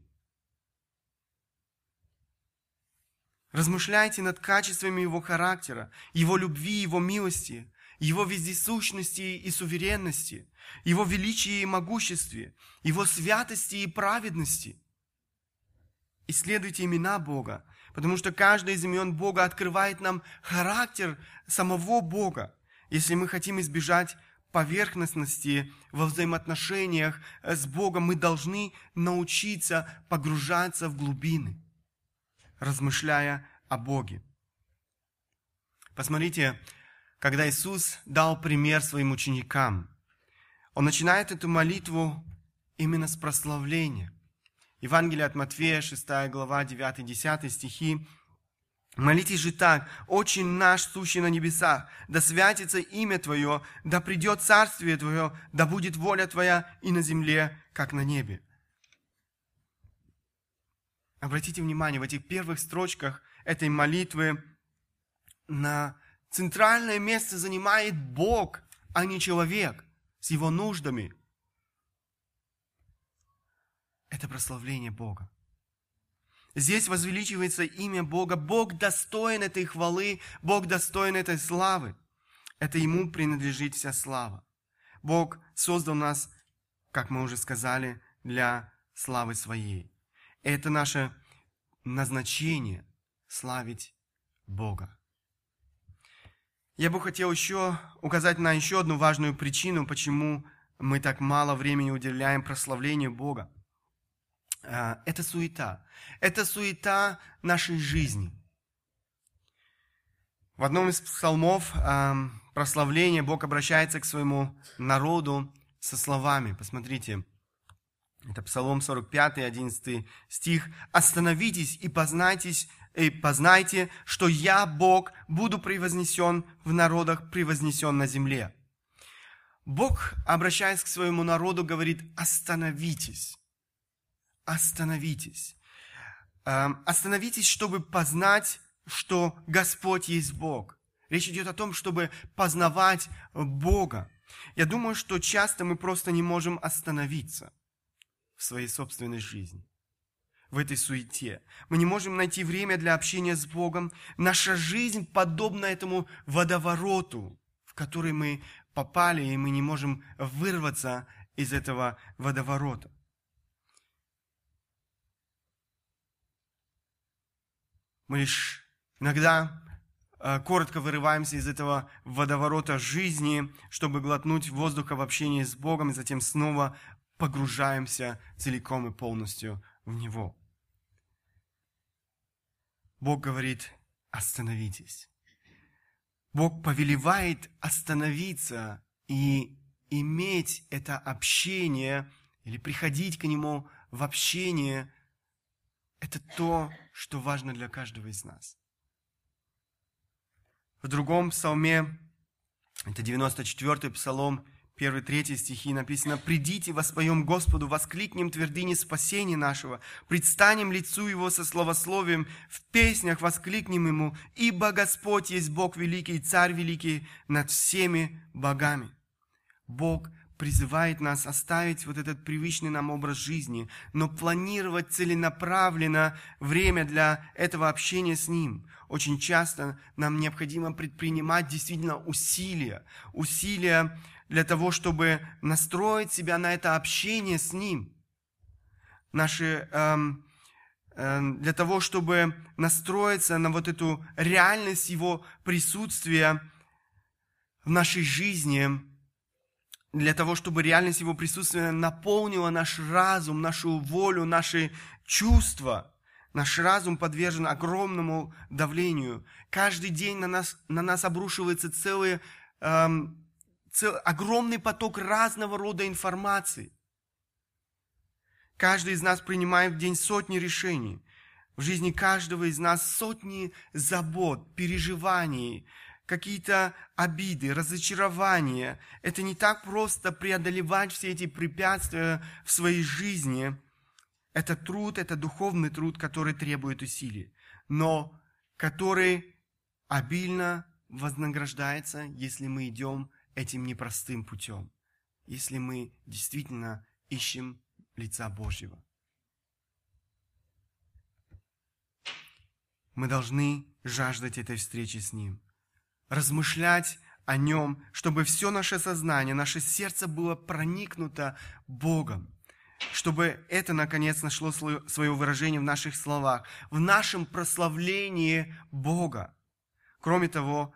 Размышляйте над качествами Его характера, Его любви, Его милости, Его вездесущности и суверенности, Его величии и могуществе, Его святости и праведности. Исследуйте имена Бога, потому что каждое из имен Бога открывает нам характер самого Бога. Если мы хотим избежать поверхностности во взаимоотношениях с Богом, мы должны научиться погружаться в глубины – размышляя о Боге. Посмотрите, когда Иисус дал пример своим ученикам, Он начинает эту молитву именно с прославления. Евангелие от Матфея, 6 глава, 9-10 стихи. «Молитесь же так, «Очень наш, сущий на небесах, да святится имя Твое, да придет царствие Твое, да будет воля Твоя и на земле, как на небе». Обратите внимание, в этих первых строчках этой молитвы на центральное место занимает Бог, а не человек с его нуждами. Это прославление Бога. Здесь возвеличивается имя Бога. Бог достоин этой хвалы, Бог достоин этой славы. Это Ему принадлежит вся слава. Бог создал нас, как мы уже сказали, для славы Своей. Это наше назначение – славить Бога. Я бы хотел еще указать на еще одну важную причину, почему мы так мало времени уделяем прославлению Бога. А, это суета. Это суета нашей жизни. В одном из псалмов прославления Бог обращается к своему народу со словами. Посмотрите, это Псалом 45, 11 стих. «Остановитесь и познайтесь, и познайте, что я, Бог, буду превознесен в народах, превознесен на земле». Бог, обращаясь к своему народу, говорит, остановитесь остановитесь. Эм, остановитесь, чтобы познать, что Господь есть Бог. Речь идет о том, чтобы познавать Бога. Я думаю, что часто мы просто не можем остановиться в своей собственной жизни, в этой суете. Мы не можем найти время для общения с Богом. Наша жизнь подобна этому водовороту, в который мы попали, и мы не можем вырваться из этого водоворота. Мы лишь иногда э, коротко вырываемся из этого водоворота жизни, чтобы глотнуть воздуха в общении с Богом, и затем снова погружаемся целиком и полностью в Него. Бог говорит, остановитесь. Бог повелевает остановиться и иметь это общение или приходить к Нему в общение это то, что важно для каждого из нас. В другом псалме, это 94-й псалом, 1-3 стихи написано, «Придите, воспоем Господу, воскликнем твердыни спасения нашего, предстанем лицу Его со словословием, в песнях воскликнем Ему, ибо Господь есть Бог великий, Царь великий над всеми богами». Бог призывает нас оставить вот этот привычный нам образ жизни, но планировать целенаправленно время для этого общения с Ним. Очень часто нам необходимо предпринимать действительно усилия, усилия для того, чтобы настроить себя на это общение с Ним. Наши, эм, э, для того, чтобы настроиться на вот эту реальность Его присутствия в нашей жизни, для того, чтобы реальность Его присутствия наполнила наш разум, нашу волю, наши чувства. Наш разум подвержен огромному давлению. Каждый день на нас, на нас обрушивается целый, эм, цел, огромный поток разного рода информации. Каждый из нас принимает в день сотни решений. В жизни каждого из нас сотни забот, переживаний, какие-то обиды, разочарования. Это не так просто преодолевать все эти препятствия в своей жизни. Это труд, это духовный труд, который требует усилий, но который обильно вознаграждается, если мы идем этим непростым путем, если мы действительно ищем лица Божьего. Мы должны жаждать этой встречи с Ним – размышлять о нем, чтобы все наше сознание, наше сердце было проникнуто Богом, чтобы это, наконец, нашло свое выражение в наших словах, в нашем прославлении Бога. Кроме того,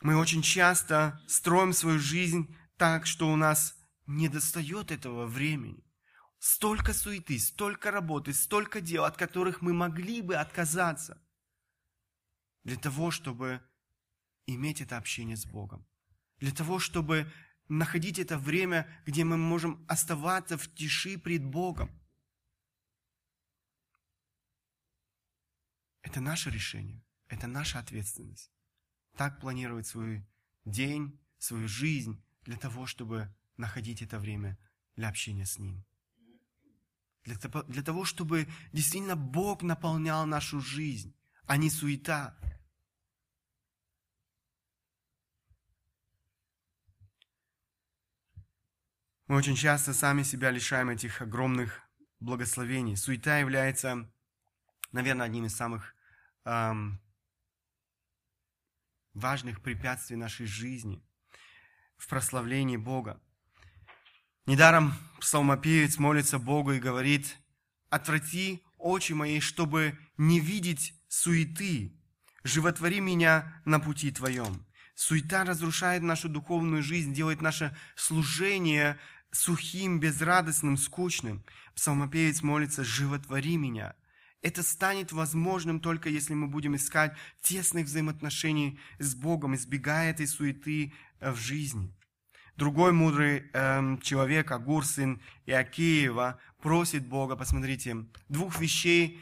мы очень часто строим свою жизнь так, что у нас не достает этого времени. Столько суеты, столько работы, столько дел, от которых мы могли бы отказаться – для того, чтобы иметь это общение с Богом. Для того, чтобы находить это время, где мы можем оставаться в тиши пред Богом. Это наше решение, это наша ответственность. Так планировать свой день, свою жизнь для того, чтобы находить это время для общения с Ним. Для для того, чтобы действительно Бог наполнял нашу жизнь, а не суета. Мы очень часто сами себя лишаем этих огромных благословений. Суета является, наверное, одним из самых эм, важных препятствий нашей жизни в прославлении Бога. Недаром псалмопевец молится Богу и говорит, «Отврати очи мои, чтобы не видеть суеты, животвори меня на пути Твоем». Суета разрушает нашу духовную жизнь, делает наше служение сухим, безрадостным, скучным. Псалмопевец молится «Животвори меня». Это станет возможным только если мы будем искать тесных взаимоотношений с Богом, избегая этой суеты э, в жизни. Другой мудрый эм, человек, Агур, сын Иакеева, просит Бога, посмотрите, двух вещей,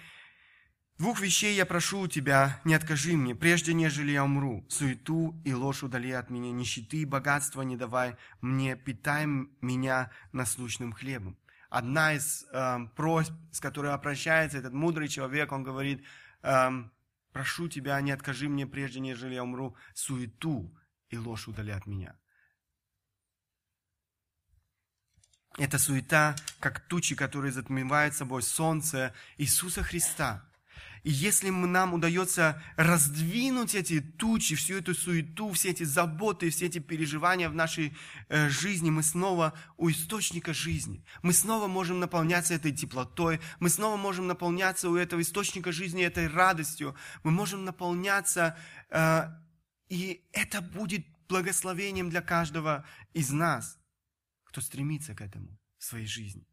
двух вещей я прошу у тебя, не откажи мне, прежде нежели я умру. Суету и ложь удали от меня, нищеты и богатства не давай мне, питай меня насущным хлебом. Одна из эм, просьб, с которой обращается этот мудрый человек, он говорит, эм, прошу тебя, не откажи мне, прежде нежели я умру, суету и ложь удали от меня. Это суета, как тучи, которые затмевают собой солнце Иисуса Христа. И если нам удается раздвинуть эти тучи, всю эту суету, все эти заботы, все эти переживания в нашей э, жизни, мы снова у источника жизни. Мы снова можем наполняться этой теплотой, мы снова можем наполняться у этого источника жизни этой радостью, мы можем наполняться, э, и это будет благословением для каждого из нас кто стремится к этому в своей жизни.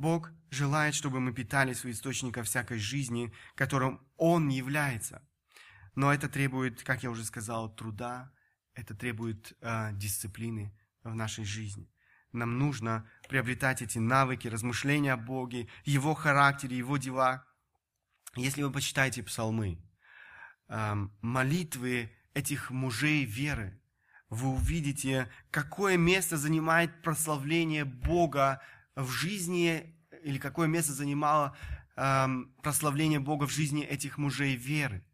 Бог желает, чтобы мы питались у источника всякой жизни, которым Он является. Но это требует, как я уже сказал, труда, это требует э, дисциплины в нашей жизни. Нам нужно приобретать эти навыки, размышления о Боге, Его характере, Его делах. Если вы почитаете псалмы, э, молитвы этих мужей веры, вы увидите, какое место занимает прославление Бога в жизни, или какое место занимало эм, прославление Бога в жизни этих мужей веры.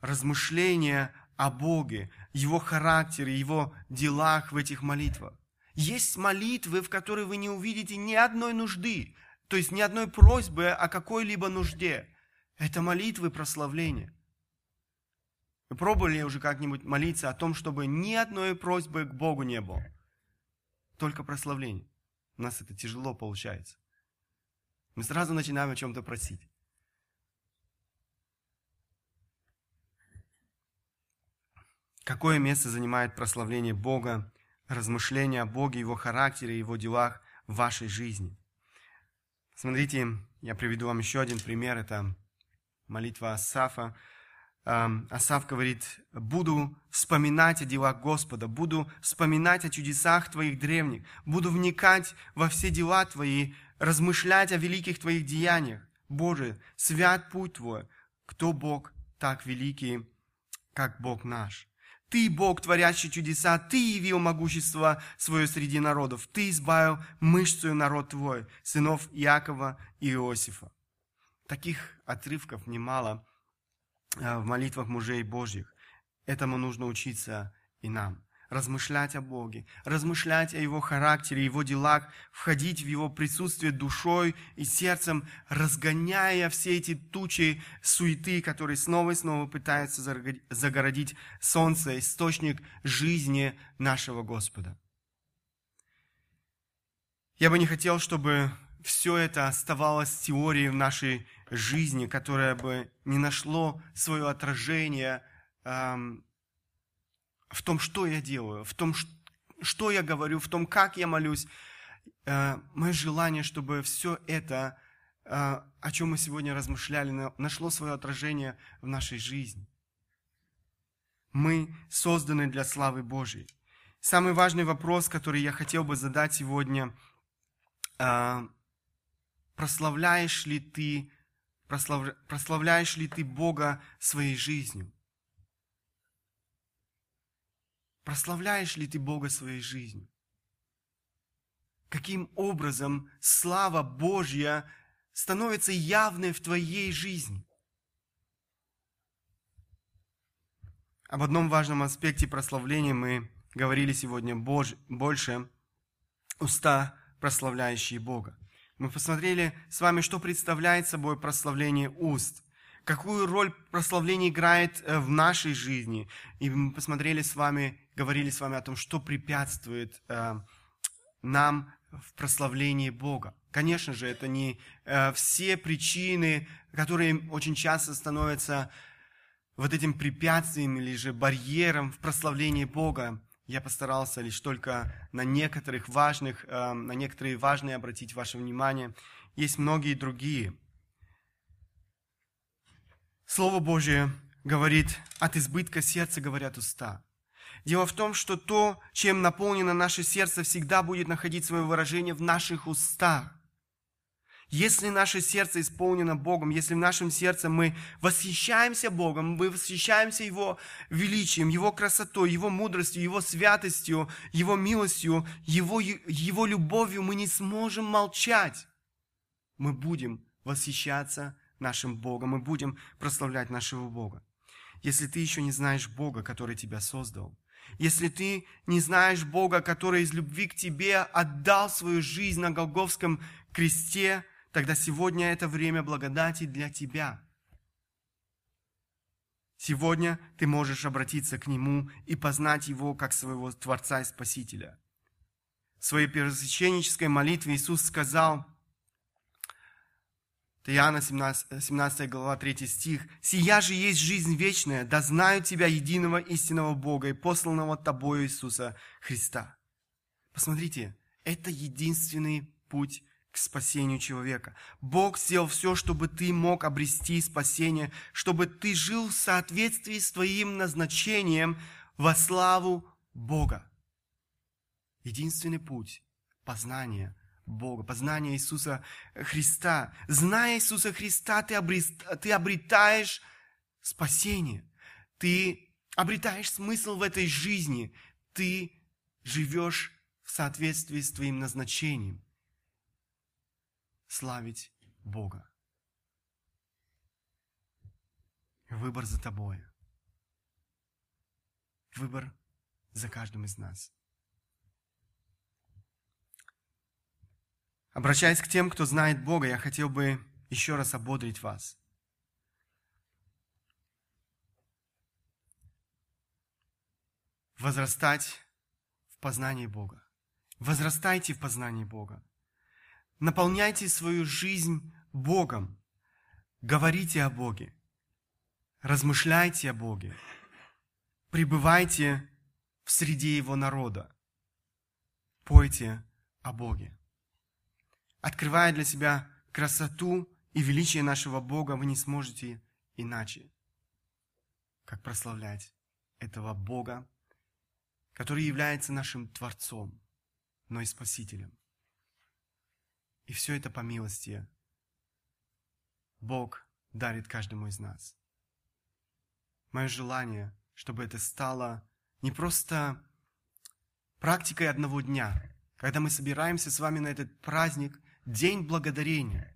Размышления о Боге, Его характере, Его делах в этих молитвах. Есть молитвы, в которые вы не увидите ни одной нужды, то есть ни одной просьбы о какой-либо нужде. Это молитвы прославления. Вы пробовали уже как-нибудь молиться о том, чтобы ни одной просьбы к Богу не было? Только прославление. У нас это тяжело получается. Мы сразу начинаем о чем-то просить. Какое место занимает прославление Бога, размышления о Боге, Его характере, Его делах в вашей жизни? Смотрите, я приведу вам еще один пример. Это молитва Асафа. Асав говорит, буду вспоминать о делах Господа, буду вспоминать о чудесах Твоих древних, буду вникать во все дела Твои, размышлять о великих Твоих деяниях. Боже, свят путь Твой, кто Бог так великий, как Бог наш. Ты, Бог, творящий чудеса, Ты явил могущество свое среди народов, Ты избавил мышцу народ Твой, сынов Иакова и Иосифа. Таких отрывков немало – в молитвах мужей Божьих. Этому нужно учиться и нам. Размышлять о Боге, размышлять о Его характере, Его делах, входить в Его присутствие душой и сердцем, разгоняя все эти тучи суеты, которые снова и снова пытаются загородить солнце, источник жизни нашего Господа. Я бы не хотел, чтобы все это оставалось теорией в нашей жизни, которое бы не нашло свое отражение эм, в том, что я делаю, в том, что я говорю, в том, как я молюсь. Э, мое желание, чтобы все это, э, о чем мы сегодня размышляли, нашло свое отражение в нашей жизни. Мы созданы для славы Божьей. Самый важный вопрос, который я хотел бы задать сегодня, э, прославляешь ли ты прославляешь ли ты Бога своей жизнью? Прославляешь ли ты Бога своей жизнью? каким образом слава Божья становится явной в твоей жизни. Об одном важном аспекте прославления мы говорили сегодня больше – уста, прославляющие Бога. Мы посмотрели с вами, что представляет собой прославление уст, какую роль прославление играет э, в нашей жизни. И мы посмотрели с вами, говорили с вами о том, что препятствует э, нам в прославлении Бога. Конечно же, это не э, все причины, которые очень часто становятся вот этим препятствием или же барьером в прославлении Бога. Я постарался лишь только на некоторых важных, э, на некоторые важные обратить ваше внимание. Есть многие другие. Слово Божье говорит, от избытка сердца говорят уста. Дело в том, что то, чем наполнено наше сердце, всегда будет находить свое выражение в наших устах. Если наше сердце исполнено Богом, если в нашем сердце мы восхищаемся Богом, мы восхищаемся Его величием, Его красотой, Его мудростью, Его святостью, Его милостью, Его, Его любовью, мы не сможем молчать. Мы будем восхищаться нашим Богом, мы будем прославлять нашего Бога. Если ты еще не знаешь Бога, который тебя создал, если ты не знаешь Бога, который из любви к тебе отдал свою жизнь на Голговском кресте, тогда сегодня это время благодати для тебя. Сегодня ты можешь обратиться к Нему и познать Его как своего Творца и Спасителя. В своей первосвященнической молитве Иисус сказал, это Иоанна 17, 17 глава 3 стих. «Сия же есть жизнь вечная, да знают Тебя, единого истинного Бога и посланного Тобою Иисуса Христа». Посмотрите, это единственный путь к спасению человека. Бог сделал все, чтобы ты мог обрести спасение, чтобы ты жил в соответствии с твоим назначением во славу Бога. Единственный путь познания Бога, познания Иисуса Христа. Зная Иисуса Христа, ты, ты обретаешь спасение. Ты обретаешь смысл в этой жизни. Ты живешь в соответствии с твоим назначением славить Бога. Выбор за тобой. Выбор за каждым из нас. Обращаясь к тем, кто знает Бога, я хотел бы еще раз ободрить вас. Возрастать в познании Бога. Возрастайте в познании Бога. Наполняйте свою жизнь Богом. Говорите о Боге. Размышляйте о Боге. Пребывайте в среде Его народа. Пойте о Боге. Открывая для себя красоту и величие нашего Бога, вы не сможете иначе, как прославлять этого Бога, который является нашим Творцом, но и Спасителем. И все это по милости Бог дарит каждому из нас. Мое желание, чтобы это стало не просто практикой одного дня, когда мы собираемся с вами на этот праздник, День Благодарения,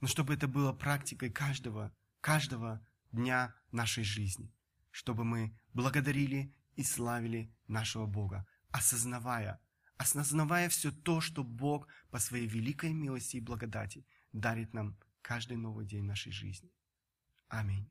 но чтобы это было практикой каждого, каждого дня нашей жизни, чтобы мы благодарили и славили нашего Бога, осознавая, осознавая все то, что Бог по своей великой милости и благодати дарит нам каждый новый день нашей жизни. Аминь.